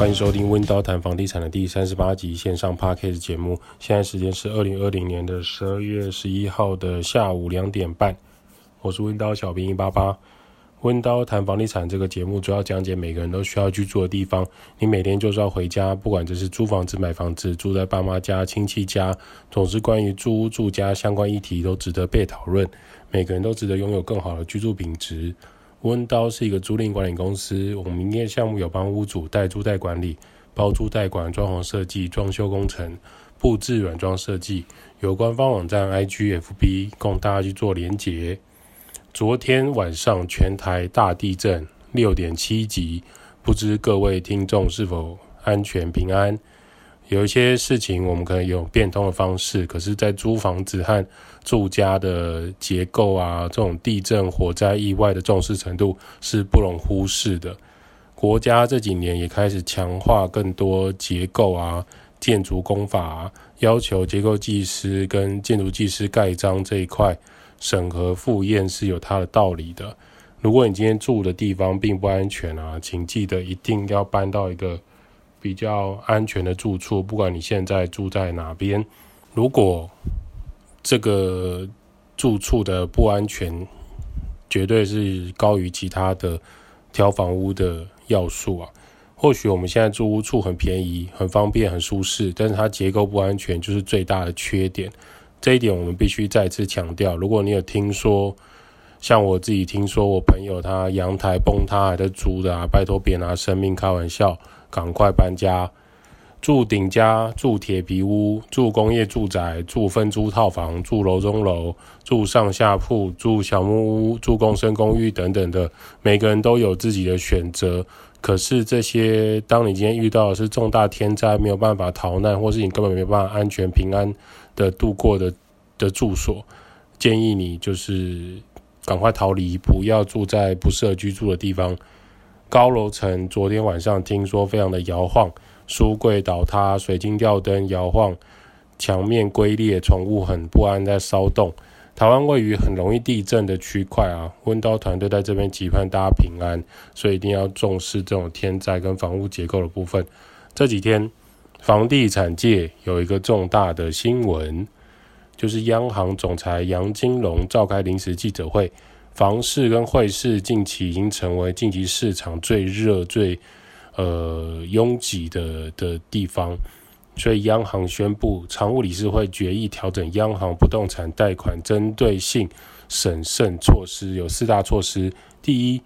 欢迎收听温刀谈房地产的第三十八集线上 Podcast 节目。现在时间是二零二零年的十二月十一号的下午两点半。我是温刀小兵一八八。温刀谈房地产这个节目主要讲解每个人都需要居住的地方。你每天就是要回家，不管这是租房子、买房子、住在爸妈家、亲戚家，总之关于住屋、住家相关议题都值得被讨论。每个人都值得拥有更好的居住品质。温刀是一个租赁管理公司，我们营业项目有帮屋主代租代管理、包租代管、装潢设计、装修工程、布置软装设计，有官方网站 IG、FB 供大家去做连结。昨天晚上全台大地震六点七级，不知各位听众是否安全平安？有一些事情我们可能有变通的方式，可是，在租房子和住家的结构啊，这种地震、火灾、意外的重视程度是不容忽视的。国家这几年也开始强化更多结构啊、建筑工法啊，要求结构技师跟建筑技师盖章这一块审核复验是有它的道理的。如果你今天住的地方并不安全啊，请记得一定要搬到一个。比较安全的住处，不管你现在住在哪边，如果这个住处的不安全，绝对是高于其他的挑房屋的要素啊。或许我们现在住屋处很便宜、很方便、很舒适，但是它结构不安全就是最大的缺点。这一点我们必须再次强调。如果你有听说，像我自己听说，我朋友他阳台崩塌还在租的啊，拜托别拿生命开玩笑。赶快搬家，住顶家，住铁皮屋，住工业住宅，住分租套房，住楼中楼，住上下铺，住小木屋，住共生公寓等等的，每个人都有自己的选择。可是这些，当你今天遇到的是重大天灾，没有办法逃难，或是你根本没办法安全平安的度过的的住所，建议你就是赶快逃离，不要住在不适合居住的地方。高楼层昨天晚上听说非常的摇晃，书柜倒塌，水晶吊灯摇晃，墙面龟裂，宠物很不安在骚动。台湾位于很容易地震的区块啊，温刀团队在这边期盼大家平安，所以一定要重视这种天灾跟房屋结构的部分。这几天房地产界有一个重大的新闻，就是央行总裁杨金龙召开临时记者会。房市跟汇市近期已经成为近期市场最热、最呃拥挤的的地方，所以央行宣布，常务理事会决议调整央行不动产贷款针对性审慎措施，有四大措施：第一，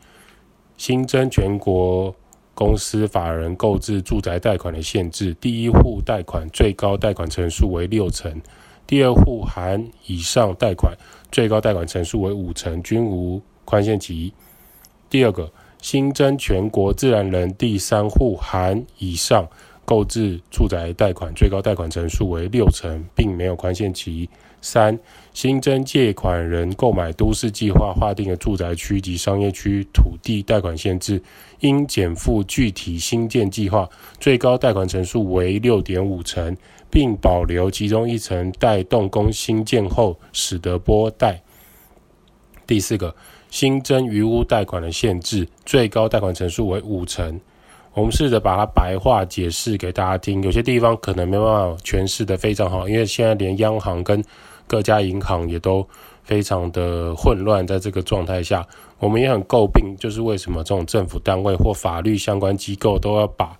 新增全国公司法人购置住宅贷款的限制，第一户贷款最高贷款成数为六成。第二户含以上贷款，最高贷款成数为五成，均无宽限期。第二个，新增全国自然人第三户含以上购置住宅贷款，最高贷款成数为六成，并没有宽限期。三、新增借款人购买都市计划划定的住宅区及商业区土地贷款限制，应减负具体新建计划，最高贷款成数为六点五成。并保留其中一层待动工兴建后使得拨贷。第四个，新增余屋贷款的限制，最高贷款成数为五成。我们试着把它白话解释给大家听，有些地方可能没办法诠释得非常好，因为现在连央行跟各家银行也都非常的混乱，在这个状态下，我们也很诟病，就是为什么这种政府单位或法律相关机构都要把。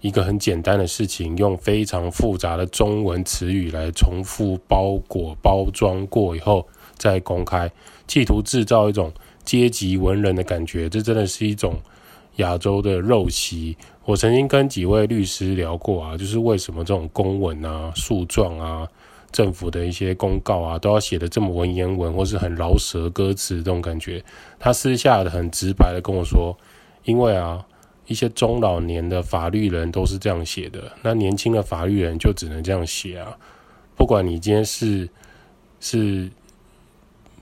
一个很简单的事情，用非常复杂的中文词语来重复包裹包装过以后再公开，企图制造一种阶级文人的感觉，这真的是一种亚洲的陋习。我曾经跟几位律师聊过啊，就是为什么这种公文啊、诉状啊、政府的一些公告啊，都要写得这么文言文，或是很饶舌歌词这种感觉。他私下的很直白的跟我说，因为啊。一些中老年的法律人都是这样写的，那年轻的法律人就只能这样写啊。不管你今天是是，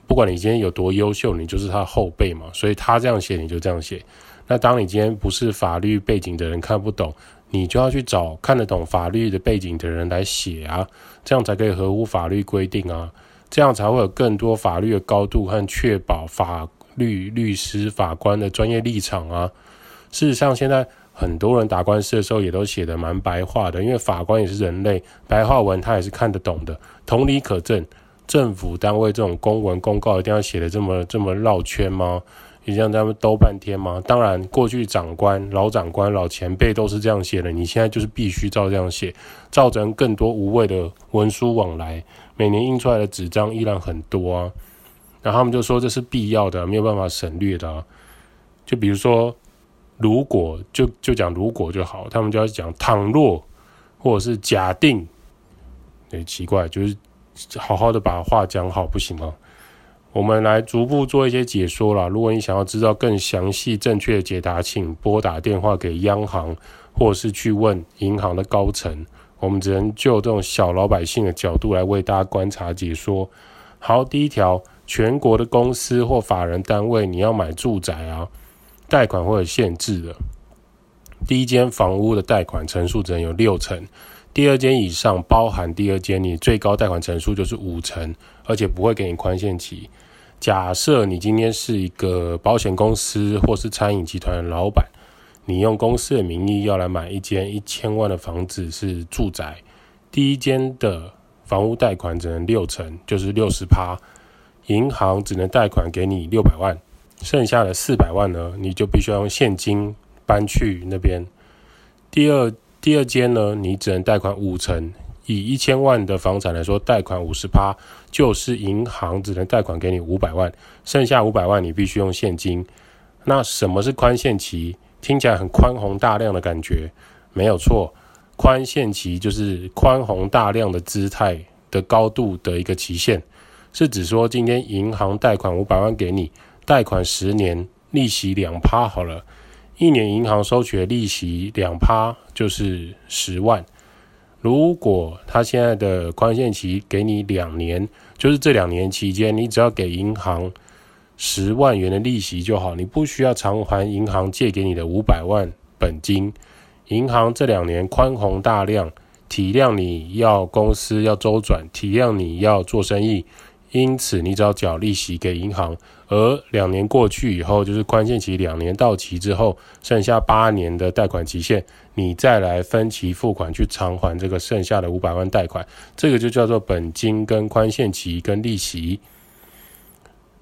不管你今天有多优秀，你就是他后辈嘛，所以他这样写你就这样写。那当你今天不是法律背景的人看不懂，你就要去找看得懂法律的背景的人来写啊，这样才可以合乎法律规定啊，这样才会有更多法律的高度和确保法律律师法官的专业立场啊。事实上，现在很多人打官司的时候也都写得蛮白话的，因为法官也是人类，白话文他也是看得懂的。同理可证，政府单位这种公文公告一定要写得这么这么绕圈吗？你让他们兜半天吗？当然，过去长官、老长官、老前辈都是这样写的，你现在就是必须照这样写，造成更多无谓的文书往来。每年印出来的纸张依然很多啊，然后他们就说这是必要的，没有办法省略的啊。就比如说。如果就就讲如果就好，他们就要讲倘若或者是假定，很，奇怪，就是好好的把话讲好不行吗？我们来逐步做一些解说啦。如果你想要知道更详细、正确的解答，请拨打电话给央行，或者是去问银行的高层。我们只能就这种小老百姓的角度来为大家观察解说。好，第一条，全国的公司或法人单位，你要买住宅啊。贷款会有限制的，第一间房屋的贷款成数只能有六成，第二间以上包含第二间，你最高贷款成数就是五成，而且不会给你宽限期。假设你今天是一个保险公司或是餐饮集团的老板，你用公司的名义要来买一间一千万的房子是住宅，第一间的房屋贷款只能六成，就是六十趴，银行只能贷款给你六百万。剩下的四百万呢，你就必须要用现金搬去那边。第二第二间呢，你只能贷款五成，以一千万的房产来说，贷款五十趴，就是银行只能贷款给你五百万，剩下五百万你必须用现金。那什么是宽限期？听起来很宽宏大量的感觉，没有错，宽限期就是宽宏大量的姿态的高度的一个期限，是指说今天银行贷款五百万给你。贷款十年，利息两趴好了，一年银行收取的利息两趴就是十万。如果他现在的宽限期给你两年，就是这两年期间，你只要给银行十万元的利息就好，你不需要偿还银行借给你的五百万本金。银行这两年宽宏大量，体谅你要公司要周转，体谅你要做生意。因此，你只要缴利息给银行，而两年过去以后，就是宽限期两年到期之后，剩下八年的贷款期限，你再来分期付款去偿还这个剩下的五百万贷款，这个就叫做本金跟宽限期跟利息，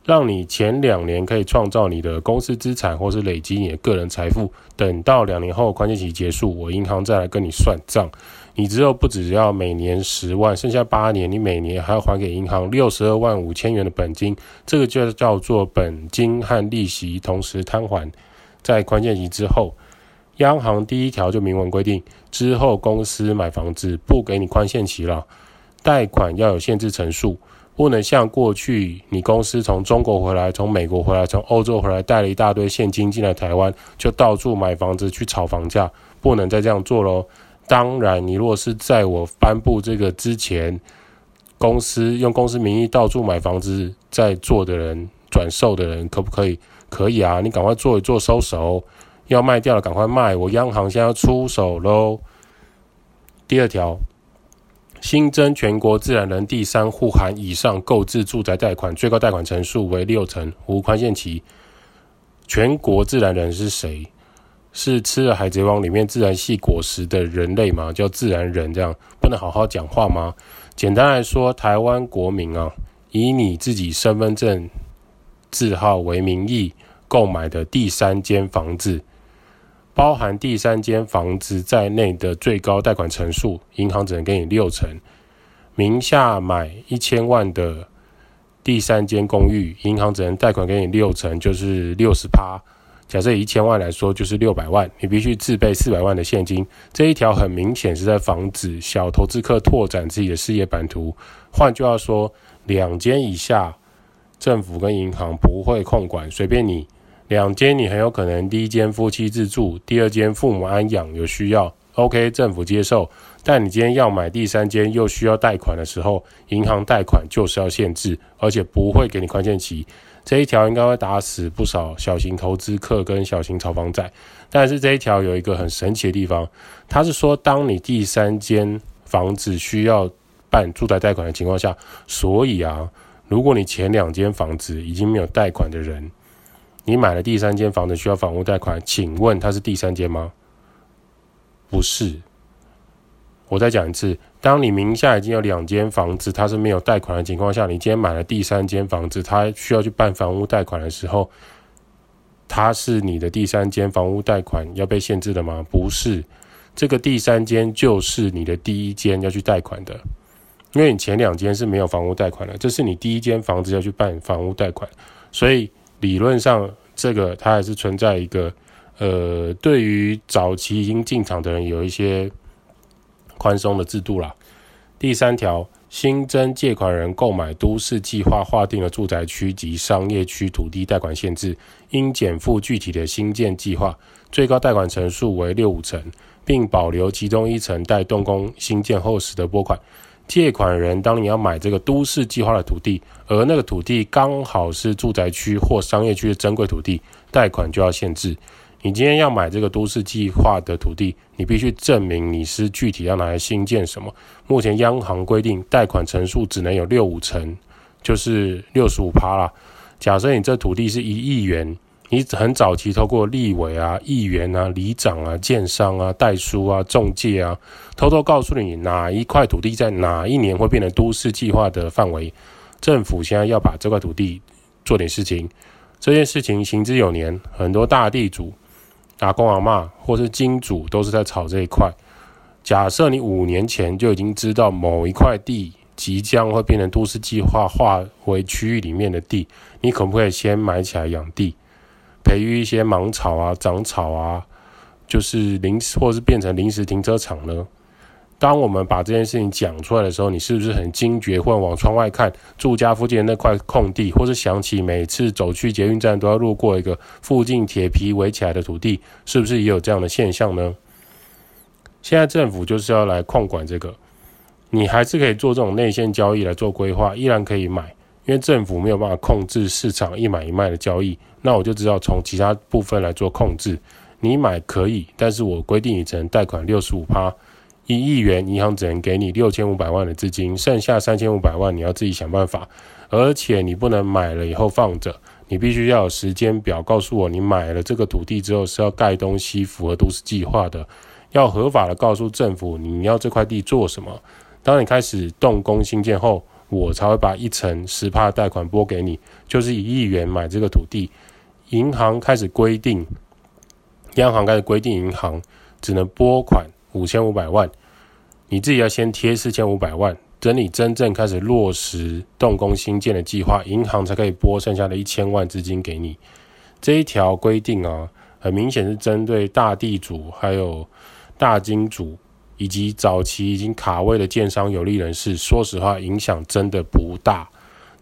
让你前两年可以创造你的公司资产或是累积你的个人财富，等到两年后宽限期结束，我银行再来跟你算账。你之后不只要每年十万，剩下八年，你每年还要还给银行六十二万五千元的本金，这个就叫做本金和利息同时摊还。在宽限期之后，央行第一条就明文规定，之后公司买房子不给你宽限期了，贷款要有限制成数，不能像过去你公司从中国回来、从美国回来、从欧洲回来，带了一大堆现金进来台湾，就到处买房子去炒房价，不能再这样做喽。当然，你如果是在我颁布这个之前，公司用公司名义到处买房子在做的人，转售的人，可不可以？可以啊，你赶快做一做收手，要卖掉了赶快卖，我央行现在要出手喽。第二条，新增全国自然人第三户含以上购置住宅贷款，最高贷款成数为六成，无宽限期。全国自然人是谁？是吃了《海贼王》里面自然系果实的人类吗？叫自然人，这样不能好好讲话吗？简单来说，台湾国民啊，以你自己身份证字号为名义购买的第三间房子，包含第三间房子在内的最高贷款成数，银行只能给你六成。名下买一千万的第三间公寓，银行只能贷款给你六成，就是六十趴。假设以一千万来说，就是六百万，你必须自备四百万的现金。这一条很明显是在防止小投资客拓展自己的事业版图。换句话说，两间以下，政府跟银行不会控管，随便你。两间你很有可能第一间夫妻自住，第二间父母安养有需要，OK，政府接受。但你今天要买第三间又需要贷款的时候，银行贷款就是要限制，而且不会给你宽限期。这一条应该会打死不少小型投资客跟小型炒房仔，但是这一条有一个很神奇的地方，它是说，当你第三间房子需要办住宅贷款的情况下，所以啊，如果你前两间房子已经没有贷款的人，你买了第三间房子需要房屋贷款，请问它是第三间吗？不是。我再讲一次，当你名下已经有两间房子，它是没有贷款的情况下，你今天买了第三间房子，它需要去办房屋贷款的时候，它是你的第三间房屋贷款要被限制的吗？不是，这个第三间就是你的第一间要去贷款的，因为你前两间是没有房屋贷款的，这是你第一间房子要去办房屋贷款，所以理论上这个它还是存在一个，呃，对于早期已经进场的人有一些。宽松的制度啦。第三条，新增借款人购买都市计划划定的住宅区及商业区土地贷款限制，应减负具体的新建计划，最高贷款层数为六五层，并保留其中一层待动工新建后时的拨款。借款人当你要买这个都市计划的土地，而那个土地刚好是住宅区或商业区的珍贵土地，贷款就要限制。你今天要买这个都市计划的土地，你必须证明你是具体要拿来新建什么。目前央行规定贷款成数只能有六五成，就是六十五趴啦。假设你这土地是一亿元，你很早期透过立委啊、议员啊、里长啊、建商啊、代书啊、中介啊，偷偷告诉你哪一块土地在哪一年会变成都市计划的范围。政府现在要把这块土地做点事情，这件事情行之有年，很多大地主。阿公阿嬷或是金主都是在炒这一块。假设你五年前就已经知道某一块地即将会变成都市计划划为区域里面的地，你可不可以先买起来养地，培育一些芒草啊、长草啊，就是临时或是变成临时停车场呢？当我们把这件事情讲出来的时候，你是不是很惊觉，或往窗外看，住家附近的那块空地，或是想起每次走去捷运站都要路过一个附近铁皮围起来的土地，是不是也有这样的现象呢？现在政府就是要来控管这个，你还是可以做这种内线交易来做规划，依然可以买，因为政府没有办法控制市场一买一卖的交易，那我就只好从其他部分来做控制。你买可以，但是我规定你只能贷款六十五趴。一亿元，银行只能给你六千五百万的资金，剩下三千五百万你要自己想办法。而且你不能买了以后放着，你必须要有时间表，告诉我你买了这个土地之后是要盖东西，符合都市计划的，要合法的告诉政府你要这块地做什么。当你开始动工兴建后，我才会把一成十趴贷款拨给你，就是一亿元买这个土地。银行开始规定，央行开始规定，银行只能拨款。五千五百万，你自己要先贴四千五百万，等你真正开始落实动工兴建的计划，银行才可以拨剩下的一千万资金给你。这一条规定啊，很明显是针对大地主、还有大金主以及早期已经卡位的建商有利人士。说实话，影响真的不大，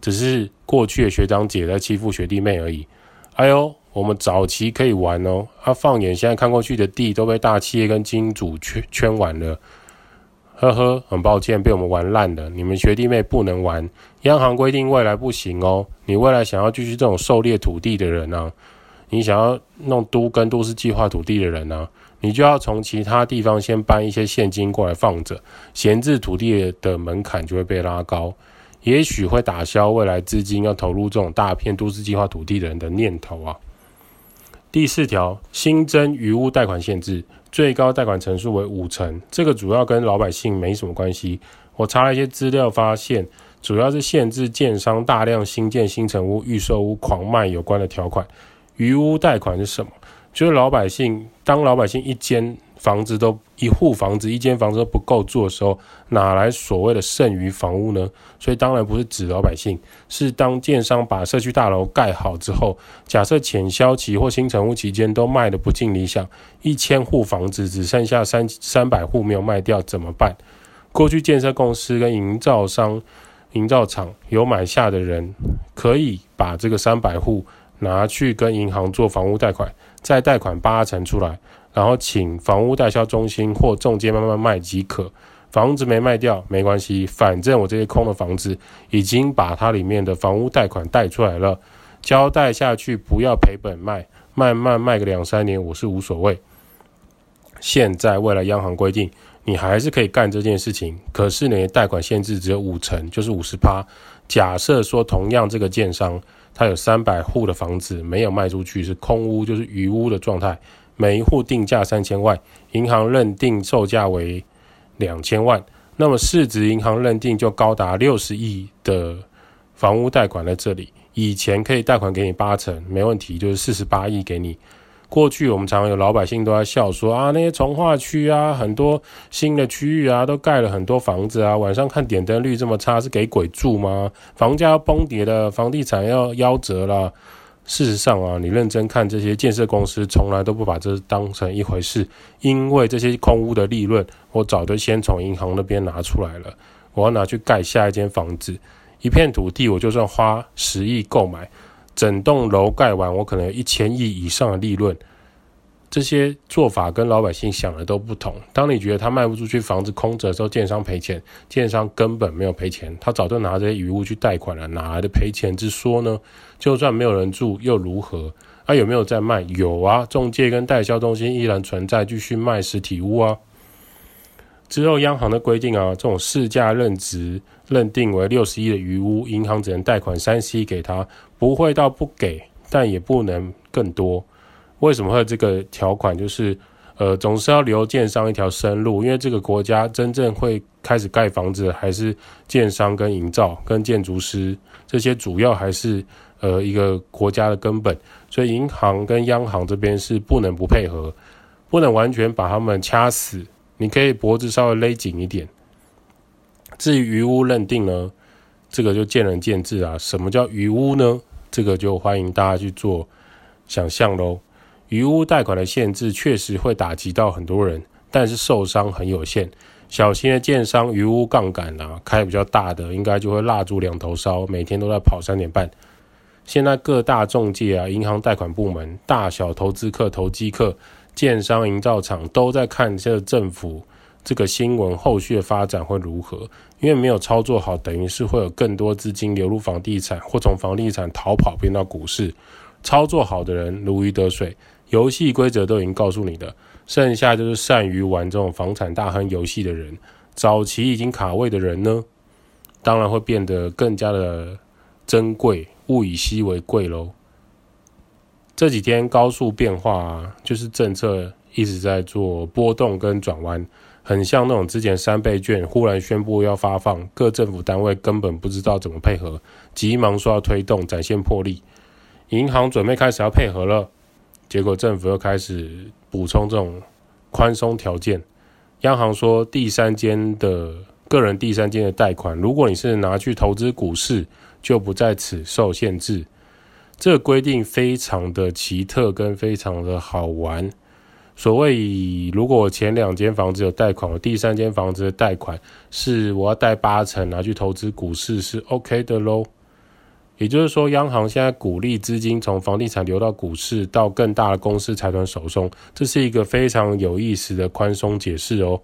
只是过去的学长姐在欺负学弟妹而已。哎呦！我们早期可以玩哦，啊，放眼现在看过去的地都被大企业跟金主圈圈完了，呵呵，很抱歉被我们玩烂了。你们学弟妹不能玩，央行规定未来不行哦。你未来想要继续这种狩猎土地的人呢、啊，你想要弄都跟都市计划土地的人呢、啊，你就要从其他地方先搬一些现金过来放着，闲置土地的门槛就会被拉高，也许会打消未来资金要投入这种大片都市计划土地的人的念头啊。第四条，新增余屋贷款限制，最高贷款成数为五成。这个主要跟老百姓没什么关系。我查了一些资料，发现主要是限制建商大量新建新成屋、预售屋狂卖有关的条款。余屋贷款是什么？就是老百姓，当老百姓一间。房子都一户房子一间房子都不够住的时候，哪来所谓的剩余房屋呢？所以当然不是指老百姓，是当建商把社区大楼盖好之后，假设潜销期或新成屋期间都卖得不尽理想，一千户房子只剩下三三百户没有卖掉怎么办？过去建设公司跟营造商、营造厂有买下的人，可以把这个三百户拿去跟银行做房屋贷款，再贷款八成出来。然后请房屋代销中心或中介慢慢卖即可，房子没卖掉没关系，反正我这些空的房子已经把它里面的房屋贷款贷出来了，交代下去不要赔本卖，慢慢卖个两三年我是无所谓。现在未来央行规定你还是可以干这件事情，可是你的贷款限制只有五成，就是五十趴。假设说同样这个建商他有三百户的房子没有卖出去，是空屋，就是余屋的状态。每一户定价三千万，银行认定售价为两千万，那么市值银行认定就高达六十亿的房屋贷款在这里。以前可以贷款给你八成，没问题，就是四十八亿给你。过去我们常常有老百姓都在笑说啊，那些从化区啊，很多新的区域啊，都盖了很多房子啊，晚上看点灯率这么差，是给鬼住吗？房价要崩跌了，房地产要夭折了。事实上啊，你认真看这些建设公司，从来都不把这当成一回事，因为这些空屋的利润，我早就先从银行那边拿出来了，我要拿去盖下一间房子。一片土地，我就算花十亿购买。整栋楼盖完，我可能有一千亿以上的利润。这些做法跟老百姓想的都不同。当你觉得他卖不出去，房子空着的时候，建商赔钱，建商根本没有赔钱，他早就拿这些余物去贷款了，哪来的赔钱之说呢？就算没有人住又如何？啊，有没有在卖？有啊，中介跟代销中心依然存在，继续卖实体屋啊。之后央行的规定啊，这种市价认值认定为六十亿的余屋，银行只能贷款三十亿给他。不会到不给，但也不能更多。为什么会有这个条款？就是，呃，总是要留建商一条生路，因为这个国家真正会开始盖房子，还是建商跟营造跟建筑师这些主要还是呃一个国家的根本。所以银行跟央行这边是不能不配合，不能完全把他们掐死。你可以脖子稍微勒紧一点。至于余屋认定呢，这个就见仁见智啊。什么叫余屋呢？这个就欢迎大家去做想象喽。余屋贷款的限制确实会打击到很多人，但是受伤很有限。小型的建商余屋杠杆啊，开比较大的，应该就会蜡烛两头烧，每天都在跑三点半。现在各大中介啊、银行贷款部门、大小投资客、投机客、建商、营造厂都在看这个政府。这个新闻后续的发展会如何？因为没有操作好，等于是会有更多资金流入房地产，或从房地产逃跑变到股市。操作好的人如鱼得水，游戏规则都已经告诉你的，剩下就是善于玩这种房产大亨游戏的人。早期已经卡位的人呢，当然会变得更加的珍贵，物以稀为贵喽。这几天高速变化啊，就是政策一直在做波动跟转弯。很像那种之前三倍券忽然宣布要发放，各政府单位根本不知道怎么配合，急忙说要推动，展现魄力。银行准备开始要配合了，结果政府又开始补充这种宽松条件。央行说，第三间的个人第三间的贷款，如果你是拿去投资股市，就不在此受限制。这个规定非常的奇特，跟非常的好玩。所谓，如果前两间房子有贷款，我第三间房子的贷款是我要贷八成拿去投资股市是 OK 的喽。也就是说，央行现在鼓励资金从房地产流到股市，到更大的公司财团手中，这是一个非常有意思的宽松解释哦。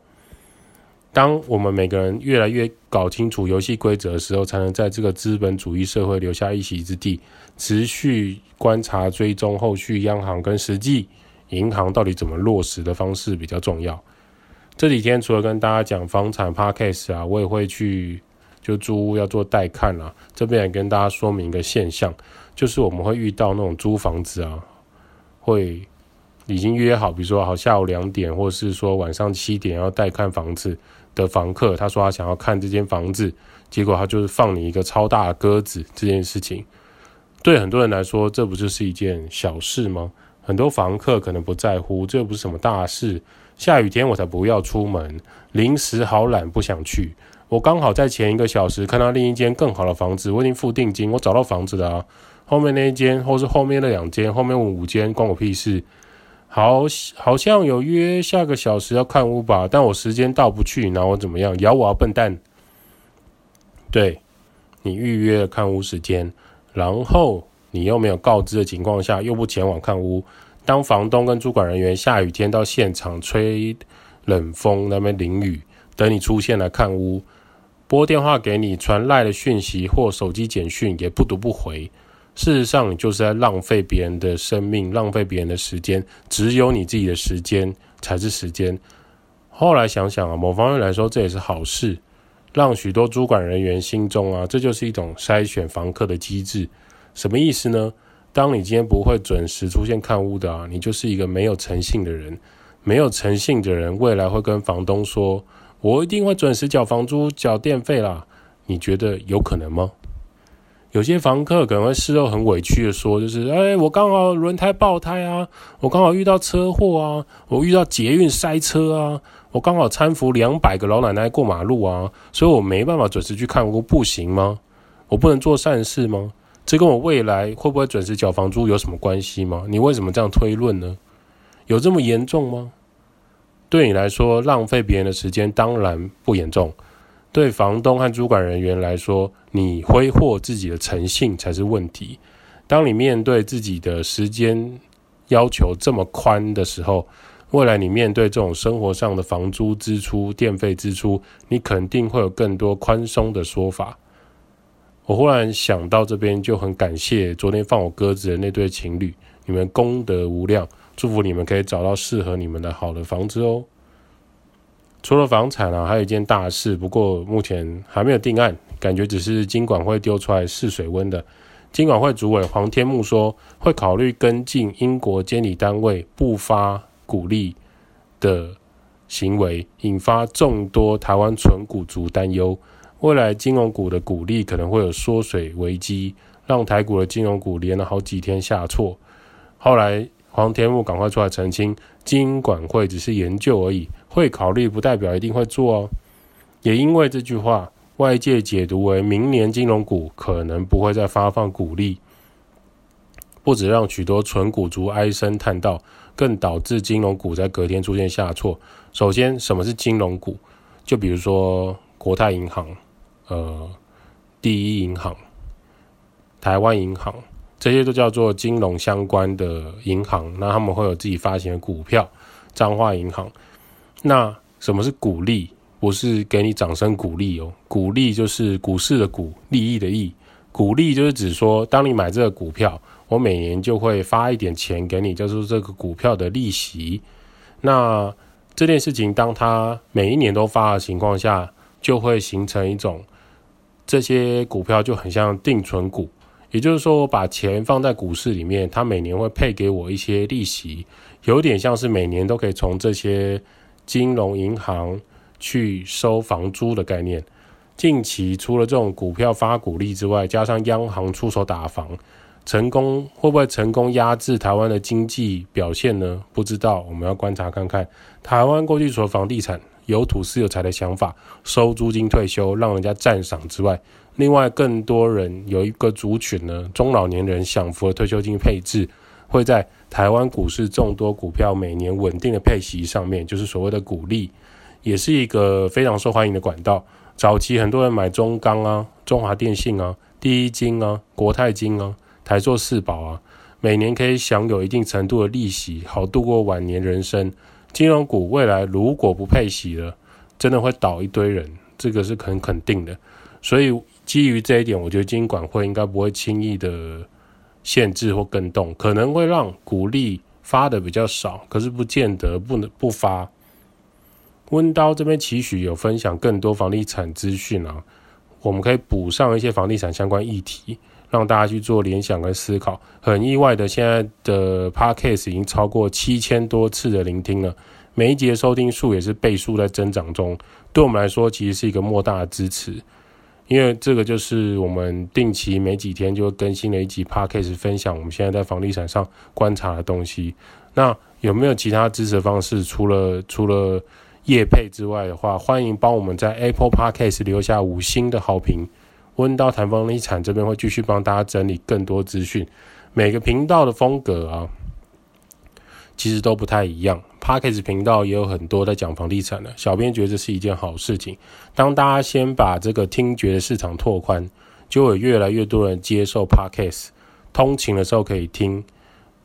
当我们每个人越来越搞清楚游戏规则的时候，才能在这个资本主义社会留下一席之地。持续观察追踪后续央行跟实际。银行到底怎么落实的方式比较重要？这几天除了跟大家讲房产 Podcast 啊，我也会去就租屋要做带看啊。这边也跟大家说明一个现象，就是我们会遇到那种租房子啊，会已经约好，比如说好下午两点，或是说晚上七点要带看房子的房客，他说他想要看这间房子，结果他就是放你一个超大的鸽子。这件事情对很多人来说，这不就是一件小事吗？很多房客可能不在乎，这又不是什么大事。下雨天我才不要出门，临时好懒不想去。我刚好在前一个小时看到另一间更好的房子，我已经付定金，我找到房子了啊。后面那一间，或是后面那两间，后面五间，关我屁事。好，好像有约下个小时要看屋吧，但我时间到不去，那我怎么样？咬我啊，笨蛋！对，你预约了看屋时间，然后。你又没有告知的情况下，又不前往看屋，当房东跟主管人员下雨天到现场吹冷风，那边淋雨，等你出现来看屋，拨电话给你，传赖的讯息或手机简讯也不读不回。事实上，你就是在浪费别人的生命，浪费别人的时间，只有你自己的时间才是时间。后来想想啊，某方面来说，这也是好事，让许多主管人员心中啊，这就是一种筛选房客的机制。什么意思呢？当你今天不会准时出现看屋的啊，你就是一个没有诚信的人。没有诚信的人，未来会跟房东说：“我一定会准时缴房租、缴电费啦。”你觉得有可能吗？有些房客可能会事后很委屈的说：“就是，哎，我刚好轮胎爆胎啊，我刚好遇到车祸啊，我遇到捷运塞车啊，我刚好搀扶两百个老奶奶过马路啊，所以我没办法准时去看屋，不行吗？我不能做善事吗？这跟我未来会不会准时缴房租有什么关系吗？你为什么这样推论呢？有这么严重吗？对你来说，浪费别人的时间当然不严重。对房东和主管人员来说，你挥霍自己的诚信才是问题。当你面对自己的时间要求这么宽的时候，未来你面对这种生活上的房租支出、电费支出，你肯定会有更多宽松的说法。我忽然想到这边，就很感谢昨天放我鸽子的那对情侣，你们功德无量，祝福你们可以找到适合你们的好的房子哦。除了房产啊，还有一件大事，不过目前还没有定案，感觉只是金管会丢出来试水温的。金管会主委黄天牧说，会考虑跟进英国监理单位不发股利的行为，引发众多台湾存股族担忧，未来金融股的股利可能会有缩水危机，让台股的金融股连了好几天下挫。后来黄天牧赶快出来澄清，金管会只是研究而已。会考虑不代表一定会做哦，也因为这句话，外界解读为明年金融股可能不会再发放股利，不止让许多存股族唉声叹道，更导致金融股在隔天出现下挫。首先，什么是金融股？就比如说国泰银行、呃第一银行、台湾银行，这些都叫做金融相关的银行，那他们会有自己发行的股票，彰化银行。那什么是股利？不是给你掌声鼓励哦，鼓励就是股市的股，利益的益。鼓励就是指说，当你买这个股票，我每年就会发一点钱给你，就是这个股票的利息。那这件事情，当它每一年都发的情况下，就会形成一种，这些股票就很像定存股，也就是说，我把钱放在股市里面，它每年会配给我一些利息，有点像是每年都可以从这些。金融银行去收房租的概念，近期除了这种股票发股利之外，加上央行出手打房，成功会不会成功压制台湾的经济表现呢？不知道，我们要观察看看。台湾过去除了房地产有土斯有财的想法，收租金退休让人家赞赏之外，另外更多人有一个族群呢，中老年人享福的退休金配置。会在台湾股市众多股票每年稳定的配息上面，就是所谓的股利，也是一个非常受欢迎的管道。早期很多人买中钢啊、中华电信啊、第一金啊、国泰金啊、台塑四宝啊，每年可以享有一定程度的利息，好度过晚年人生。金融股未来如果不配息了，真的会倒一堆人，这个是很肯定的。所以基于这一点，我觉得金管会应该不会轻易的。限制或更动，可能会让股利发的比较少，可是不见得不能不发。温刀这边期许有分享更多房地产资讯啊，我们可以补上一些房地产相关议题，让大家去做联想跟思考。很意外的，现在的 Podcast 已经超过七千多次的聆听了，每一集的收听数也是倍数在增长中，对我们来说其实是一个莫大的支持。因为这个就是我们定期每几天就会更新了一集 Podcast 分享我们现在在房地产上观察的东西。那有没有其他支持方式？除了除了业配之外的话，欢迎帮我们在 Apple Podcast 留下五星的好评。温叨谈房地产这边会继续帮大家整理更多资讯。每个频道的风格啊，其实都不太一样。Podcast 频道也有很多在讲房地产的，小编觉得这是一件好事情。当大家先把这个听觉的市场拓宽，就会越来越多人接受 Podcast。通勤的时候可以听，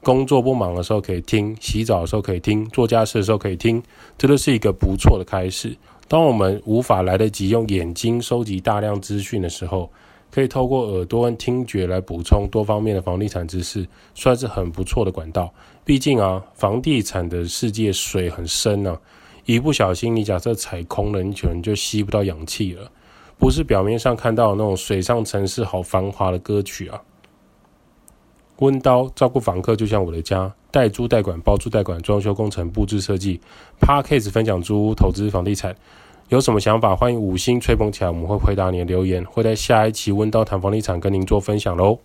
工作不忙的时候可以听，洗澡的时候可以听，做家事的时候可以听，这都是一个不错的开始。当我们无法来得及用眼睛收集大量资讯的时候，可以透过耳朵跟听觉来补充多方面的房地产知识，算是很不错的管道。毕竟啊，房地产的世界水很深啊，一不小心你假设踩空了，你可能就吸不到氧气了。不是表面上看到那种水上城市好繁华的歌曲啊。温刀照顾房客就像我的家，代租代管、包租代管、装修工程、布置设计。p a r k a s e 分享租屋投资房地产，有什么想法欢迎五星吹捧起来，我们会回答你的留言，会在下一期温刀谈房地产跟您做分享喽。